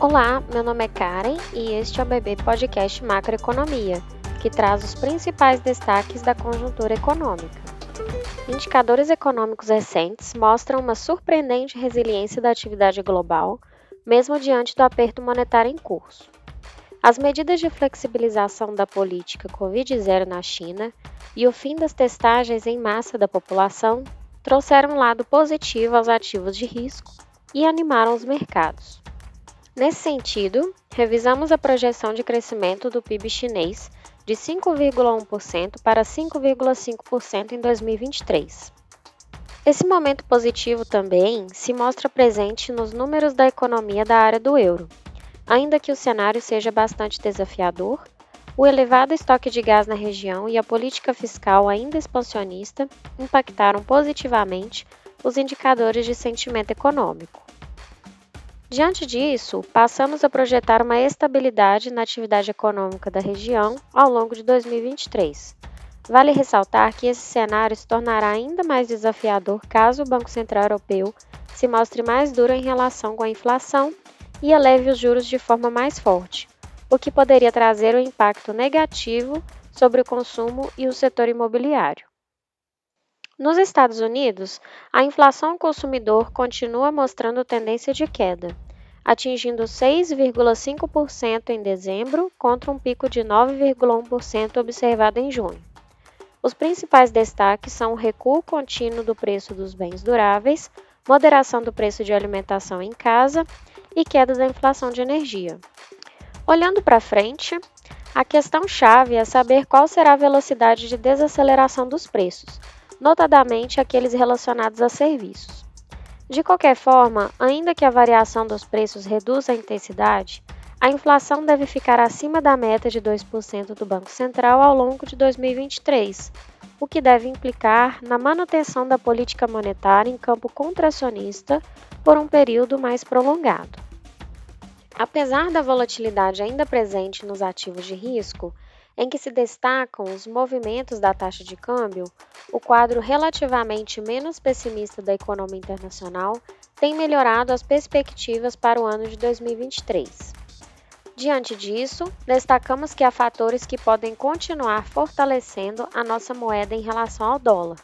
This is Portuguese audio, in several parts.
Olá, meu nome é Karen e este é o BB Podcast Macroeconomia, que traz os principais destaques da conjuntura econômica. Indicadores econômicos recentes mostram uma surpreendente resiliência da atividade global, mesmo diante do aperto monetário em curso. As medidas de flexibilização da política Covid-0 na China e o fim das testagens em massa da população trouxeram um lado positivo aos ativos de risco e animaram os mercados. Nesse sentido, revisamos a projeção de crescimento do PIB chinês de 5,1% para 5,5% em 2023. Esse momento positivo também se mostra presente nos números da economia da área do euro. Ainda que o cenário seja bastante desafiador, o elevado estoque de gás na região e a política fiscal ainda expansionista impactaram positivamente os indicadores de sentimento econômico. Diante disso, passamos a projetar uma estabilidade na atividade econômica da região ao longo de 2023. Vale ressaltar que esse cenário se tornará ainda mais desafiador caso o Banco Central Europeu se mostre mais duro em relação com a inflação e eleve os juros de forma mais forte, o que poderia trazer um impacto negativo sobre o consumo e o setor imobiliário. Nos Estados Unidos, a inflação ao consumidor continua mostrando tendência de queda, atingindo 6,5% em dezembro contra um pico de 9,1% observado em junho. Os principais destaques são o recuo contínuo do preço dos bens duráveis, moderação do preço de alimentação em casa e queda da inflação de energia. Olhando para frente, a questão-chave é saber qual será a velocidade de desaceleração dos preços, notadamente aqueles relacionados a serviços. De qualquer forma, ainda que a variação dos preços reduza a intensidade, a inflação deve ficar acima da meta de 2% do Banco Central ao longo de 2023, o que deve implicar na manutenção da política monetária em campo contracionista por um período mais prolongado. Apesar da volatilidade ainda presente nos ativos de risco, em que se destacam os movimentos da taxa de câmbio, o quadro relativamente menos pessimista da economia internacional tem melhorado as perspectivas para o ano de 2023. Diante disso, destacamos que há fatores que podem continuar fortalecendo a nossa moeda em relação ao dólar,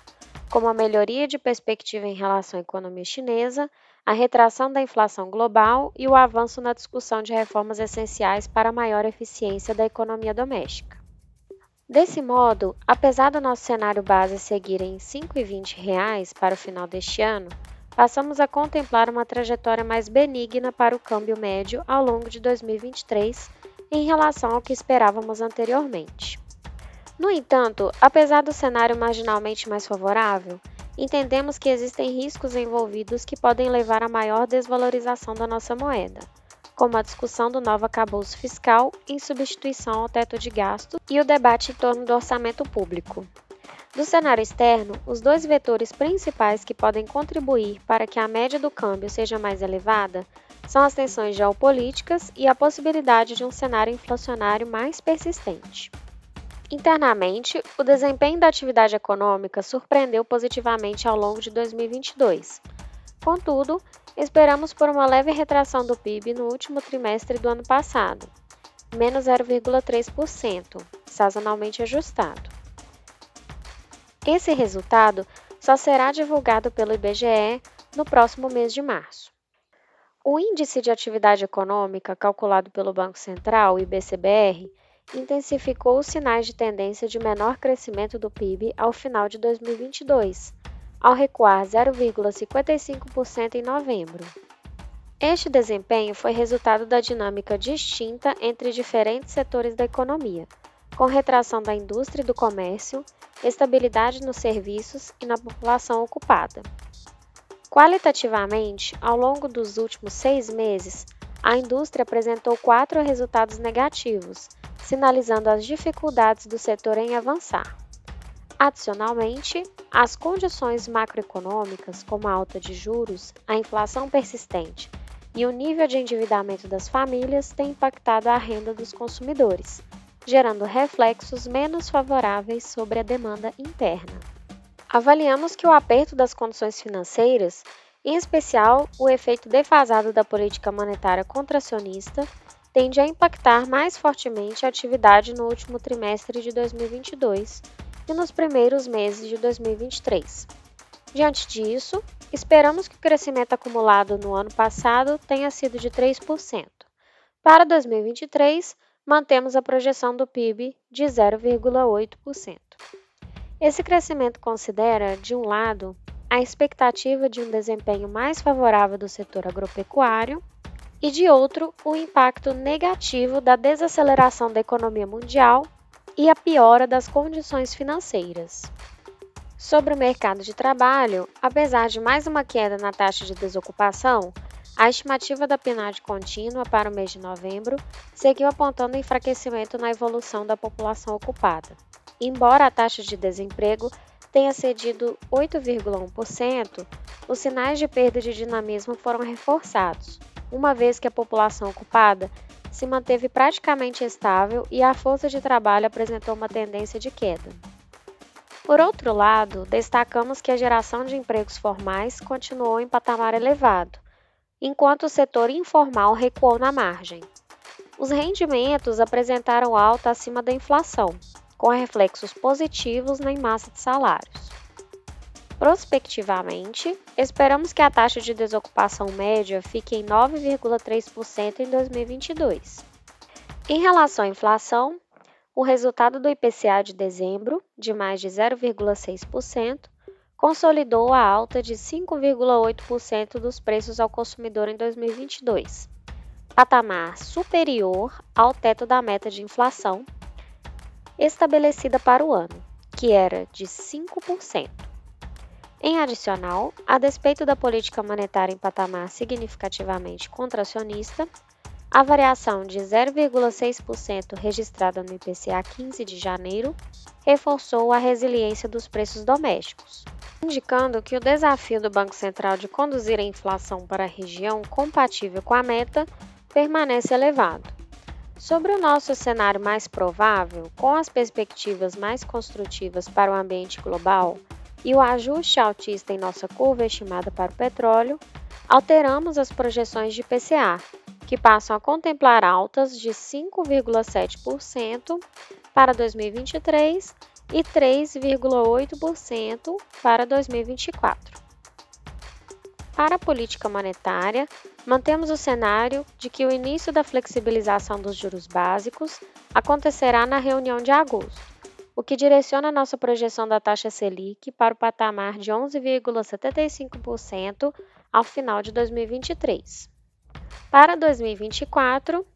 como a melhoria de perspectiva em relação à economia chinesa, a retração da inflação global e o avanço na discussão de reformas essenciais para a maior eficiência da economia doméstica. Desse modo, apesar do nosso cenário base seguir em R$ 5,20 para o final deste ano, passamos a contemplar uma trajetória mais benigna para o câmbio médio ao longo de 2023 em relação ao que esperávamos anteriormente. No entanto, apesar do cenário marginalmente mais favorável, entendemos que existem riscos envolvidos que podem levar a maior desvalorização da nossa moeda, como a discussão do novo acabouço fiscal em substituição ao teto de gasto e o debate em torno do orçamento público. Do cenário externo, os dois vetores principais que podem contribuir para que a média do câmbio seja mais elevada são as tensões geopolíticas e a possibilidade de um cenário inflacionário mais persistente. Internamente, o desempenho da atividade econômica surpreendeu positivamente ao longo de 2022. Contudo, esperamos por uma leve retração do PIB no último trimestre do ano passado, menos 0,3%, sazonalmente ajustado. Esse resultado só será divulgado pelo IBGE no próximo mês de março. O Índice de Atividade Econômica, calculado pelo Banco Central, IBCBR, intensificou os sinais de tendência de menor crescimento do PIB ao final de 2022, ao recuar 0,55% em novembro. Este desempenho foi resultado da dinâmica distinta entre diferentes setores da economia, com retração da indústria e do comércio, estabilidade nos serviços e na população ocupada. Qualitativamente, ao longo dos últimos seis meses, a indústria apresentou quatro resultados negativos, sinalizando as dificuldades do setor em avançar. Adicionalmente, as condições macroeconômicas, como a alta de juros, a inflação persistente e o nível de endividamento das famílias, têm impactado a renda dos consumidores, gerando reflexos menos favoráveis sobre a demanda interna. Avaliamos que o aperto das condições financeiras Em especial, o efeito defasado da política monetária contracionista tende a impactar mais fortemente a atividade no último trimestre de 2022 e nos primeiros meses de 2023. Diante disso, esperamos que o crescimento acumulado no ano passado tenha sido de 3%. Para 2023, mantemos a projeção do PIB de 0,8%. Esse crescimento considera, de um lado, a expectativa de um desempenho mais favorável do setor agropecuário e, de outro, o impacto negativo da desaceleração da economia mundial e a piora das condições financeiras. Sobre o mercado de trabalho, apesar de mais uma queda na taxa de desocupação, a estimativa da PNAD contínua para o mês de novembro seguiu apontando enfraquecimento na evolução da população ocupada. Embora a taxa de desemprego tenha cedido 8,1%, os sinais de perda de dinamismo foram reforçados, uma vez que a população ocupada se manteve praticamente estável e a força de trabalho apresentou uma tendência de queda. Por outro lado, destacamos que a geração de empregos formais continuou em patamar elevado, enquanto o setor informal recuou na margem. Os rendimentos apresentaram alta acima da inflação, com reflexos positivos na massa de salários. Prospectivamente, esperamos que a taxa de desocupação média fique em 9,3% em 2022. Em relação à inflação, o resultado do IPCA de dezembro, de mais de 0,6%, consolidou a alta de 5,8% dos preços ao consumidor em 2022, patamar superior ao teto da meta de inflação estabelecida para o ano, que era de 5%. Em adicional, a despeito da política monetária em patamar significativamente contracionista, a variação de 0,6% registrada no IPCA 15 de janeiro reforçou a resiliência dos preços domésticos, indicando que o desafio do Banco Central de conduzir a inflação para a região compatível com a meta permanece elevado. Sobre o nosso cenário mais provável, com as perspectivas mais construtivas para o ambiente global, e o ajuste altista em nossa curva estimada para o petróleo, alteramos as projeções de PCA, que passam a contemplar altas de 5,7% para 2023 e 3,8% para 2024. Para a política monetária, mantemos o cenário de que o início da flexibilização dos juros básicos acontecerá na reunião de agosto o que direciona nossa projeção da taxa Selic para o patamar de 11,75% ao final de 2023. Para 2024,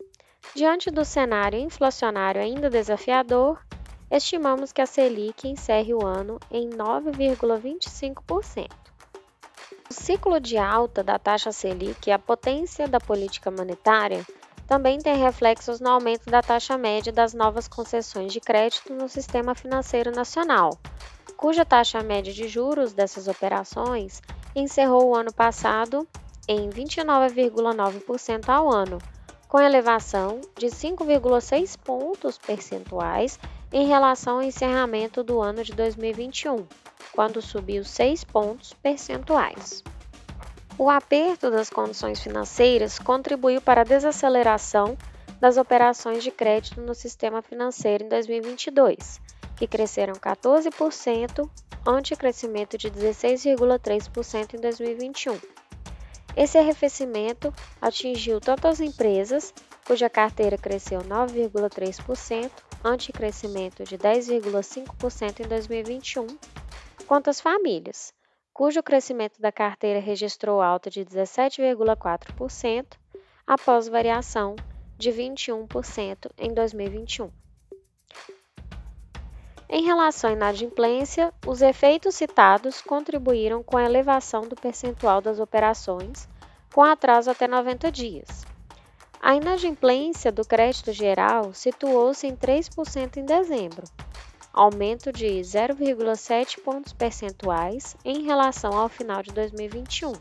diante do cenário inflacionário ainda desafiador, estimamos que a Selic encerre o ano em 9,25%. O ciclo de alta da taxa Selic e a potência da política monetária também tem reflexos no aumento da taxa média das novas concessões de crédito no sistema financeiro nacional, cuja taxa média de juros dessas operações encerrou o ano passado em 29,9% ao ano, com elevação de 5,6 pontos percentuais em relação ao encerramento do ano de 2021, quando subiu 6 pontos percentuais. O aperto das condições financeiras contribuiu para a desaceleração das operações de crédito no sistema financeiro em 2022, que cresceram 14% ante crescimento de 16,3% em 2021. Esse arrefecimento atingiu tanto as empresas, cuja carteira cresceu 9,3%, ante crescimento de 10,5% em 2021, quanto as famílias, cujo crescimento da carteira registrou alta de 17,4% após variação de 21% em 2021. Em relação à inadimplência, os efeitos citados contribuíram com a elevação do percentual das operações com atraso até 90 dias. A inadimplência do crédito geral situou-se em 3% em dezembro, aumento de 0,7 pontos percentuais em relação ao final de 2021.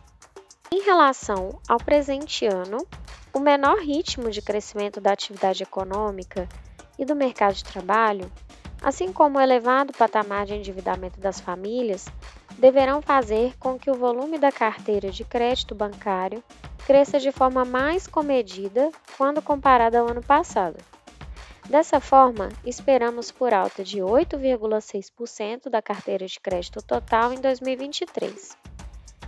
Em relação ao presente ano, o menor ritmo de crescimento da atividade econômica e do mercado de trabalho assim como o elevado patamar de endividamento das famílias, deverão fazer com que o volume da carteira de crédito bancário cresça de forma mais comedida quando comparada ao ano passado. Dessa forma, esperamos por alta de 8,6% da carteira de crédito total em 2023.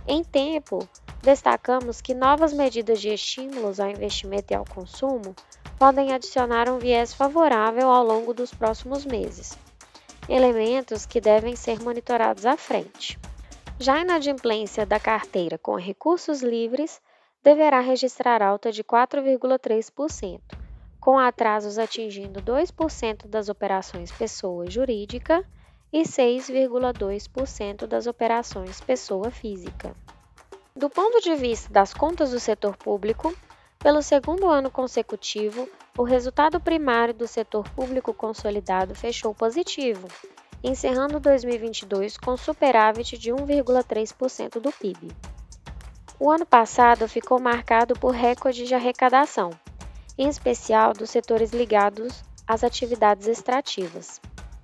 Em tempo, destacamos que novas medidas de estímulos ao investimento e ao consumo podem adicionar um viés favorável ao longo dos próximos meses, elementos que devem ser monitorados à frente. Já a inadimplência da carteira com recursos livres deverá registrar alta de 4,3%, com atrasos atingindo 2% das operações pessoa jurídica e 6,2% das operações pessoa física. Do ponto de vista das contas do setor público, pelo segundo ano consecutivo, o resultado primário do setor público consolidado fechou positivo, encerrando 2022 com superávit de 1,3% do PIB. O ano passado ficou marcado por recorde de arrecadação, em especial dos setores ligados às atividades extrativas.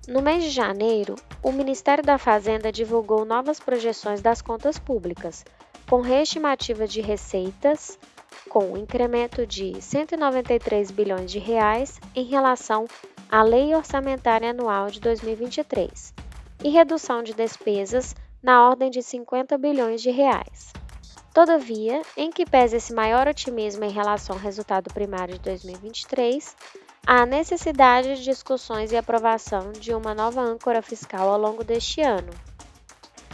No mês de janeiro, o Ministério da Fazenda divulgou novas projeções das contas públicas, com reestimativa de receitas com incremento de 193 bilhões de reais em relação à Lei Orçamentária Anual de 2023 e redução de despesas na ordem de 50 bilhões de reais. Todavia, em que pese esse maior otimismo em relação ao resultado primário de 2023, há necessidade de discussões e aprovação de uma nova âncora fiscal ao longo deste ano.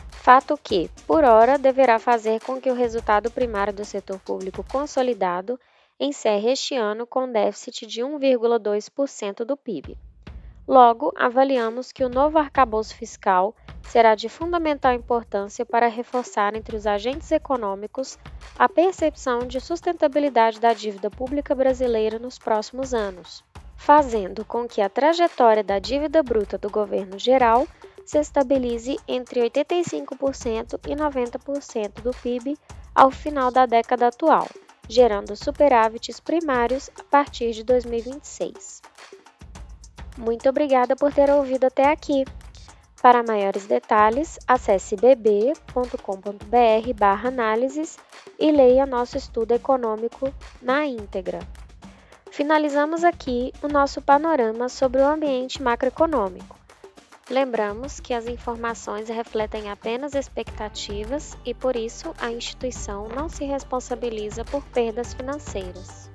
Fato que, por hora, deverá fazer com que o resultado primário do setor público consolidado encerre este ano com déficit de 1,2% do PIB. Logo, avaliamos que o novo arcabouço fiscal será de fundamental importância para reforçar entre os agentes econômicos a percepção de sustentabilidade da dívida pública brasileira nos próximos anos, fazendo com que a trajetória da dívida bruta do governo geral se estabilize entre 85% e 90% do PIB ao final da década atual, gerando superávites primários a partir de 2026. Muito obrigada por ter ouvido até aqui. Para maiores detalhes, acesse bb.com.br/análises e leia nosso estudo econômico na íntegra. Finalizamos aqui o nosso panorama sobre o ambiente macroeconômico. Lembramos que as informações refletem apenas expectativas e, por isso, a instituição não se responsabiliza por perdas financeiras.